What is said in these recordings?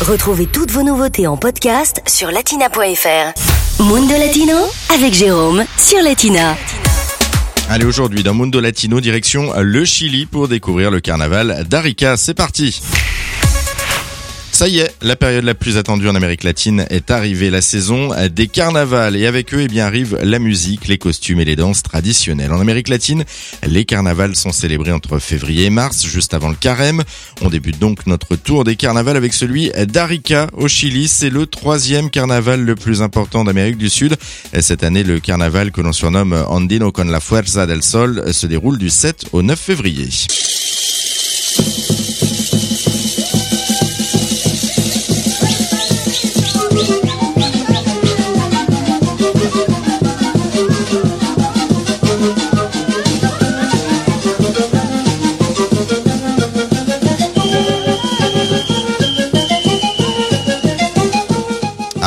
Retrouvez toutes vos nouveautés en podcast sur latina.fr. Mundo Latino avec Jérôme sur Latina. Allez, aujourd'hui, dans Mundo Latino, direction le Chili pour découvrir le carnaval d'Arica. C'est parti! Ça y est, la période la plus attendue en Amérique latine est arrivée, la saison des carnavals. Et avec eux, eh bien, arrive la musique, les costumes et les danses traditionnelles. En Amérique latine, les carnavals sont célébrés entre février et mars, juste avant le carême. On débute donc notre tour des carnavals avec celui d'Arica au Chili. C'est le troisième carnaval le plus important d'Amérique du Sud. Cette année, le carnaval que l'on surnomme Andino con la Fuerza del Sol se déroule du 7 au 9 février.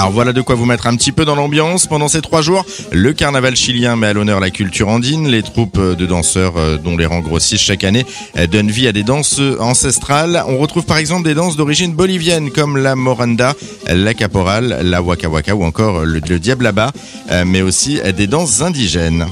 Alors voilà de quoi vous mettre un petit peu dans l'ambiance. Pendant ces trois jours, le carnaval chilien met à l'honneur la culture andine. Les troupes de danseurs, euh, dont les rangs grossissent chaque année, euh, donnent vie à des danses ancestrales. On retrouve par exemple des danses d'origine bolivienne comme la moranda, la caporal, la waka waka ou encore le, le diablaba, euh, mais aussi des danses indigènes.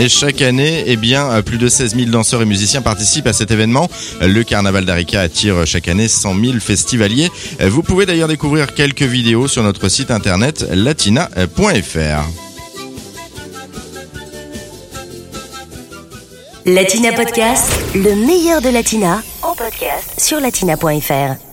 Et chaque année, eh bien, plus de 16 000 danseurs et musiciens participent à cet événement. Le carnaval d'Arica attire chaque année 100 000 festivaliers. Vous pouvez d'ailleurs découvrir quelques vidéos sur notre site internet latina.fr. Latina Podcast, le meilleur de Latina, en podcast sur latina.fr.